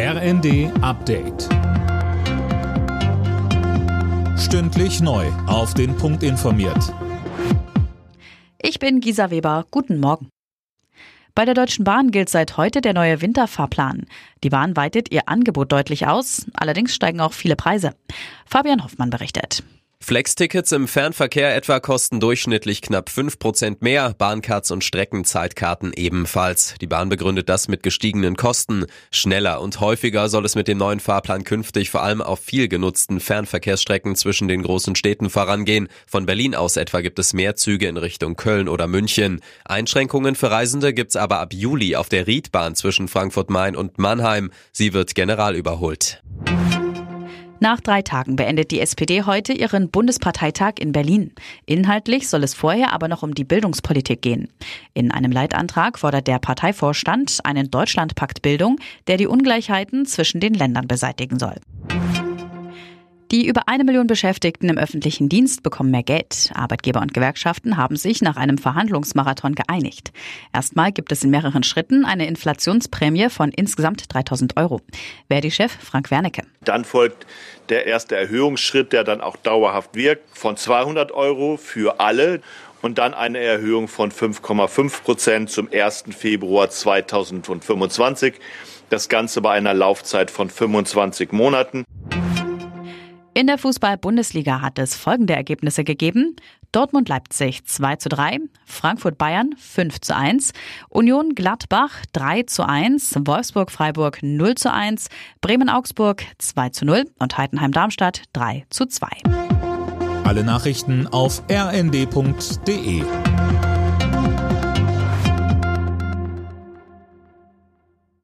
RND Update. Stündlich neu. Auf den Punkt informiert. Ich bin Gisa Weber. Guten Morgen. Bei der Deutschen Bahn gilt seit heute der neue Winterfahrplan. Die Bahn weitet ihr Angebot deutlich aus, allerdings steigen auch viele Preise. Fabian Hoffmann berichtet. Flex-Tickets im Fernverkehr etwa kosten durchschnittlich knapp 5% mehr, Bahncards und Streckenzeitkarten ebenfalls. Die Bahn begründet das mit gestiegenen Kosten. Schneller und häufiger soll es mit dem neuen Fahrplan künftig vor allem auf viel genutzten Fernverkehrsstrecken zwischen den großen Städten vorangehen. Von Berlin aus etwa gibt es mehr Züge in Richtung Köln oder München. Einschränkungen für Reisende gibt's aber ab Juli auf der Riedbahn zwischen Frankfurt-Main und Mannheim. Sie wird general überholt. Nach drei Tagen beendet die SPD heute ihren Bundesparteitag in Berlin. Inhaltlich soll es vorher aber noch um die Bildungspolitik gehen. In einem Leitantrag fordert der Parteivorstand einen Deutschlandpakt Bildung, der die Ungleichheiten zwischen den Ländern beseitigen soll. Die über eine Million Beschäftigten im öffentlichen Dienst bekommen mehr Geld. Arbeitgeber und Gewerkschaften haben sich nach einem Verhandlungsmarathon geeinigt. Erstmal gibt es in mehreren Schritten eine Inflationsprämie von insgesamt 3000 Euro. Verdi-Chef Frank Wernicke. Dann folgt der erste Erhöhungsschritt, der dann auch dauerhaft wirkt, von 200 Euro für alle und dann eine Erhöhung von 5,5 Prozent zum 1. Februar 2025. Das Ganze bei einer Laufzeit von 25 Monaten. In der Fußball-Bundesliga hat es folgende Ergebnisse gegeben. Dortmund-Leipzig 2 zu 3, Frankfurt-Bayern 5 zu 1, Union-Gladbach 3 zu 1, Wolfsburg-Freiburg 0 zu 1, Bremen-Augsburg 2 zu 0 und Heidenheim-Darmstadt 3 zu 2. Alle Nachrichten auf rnd.de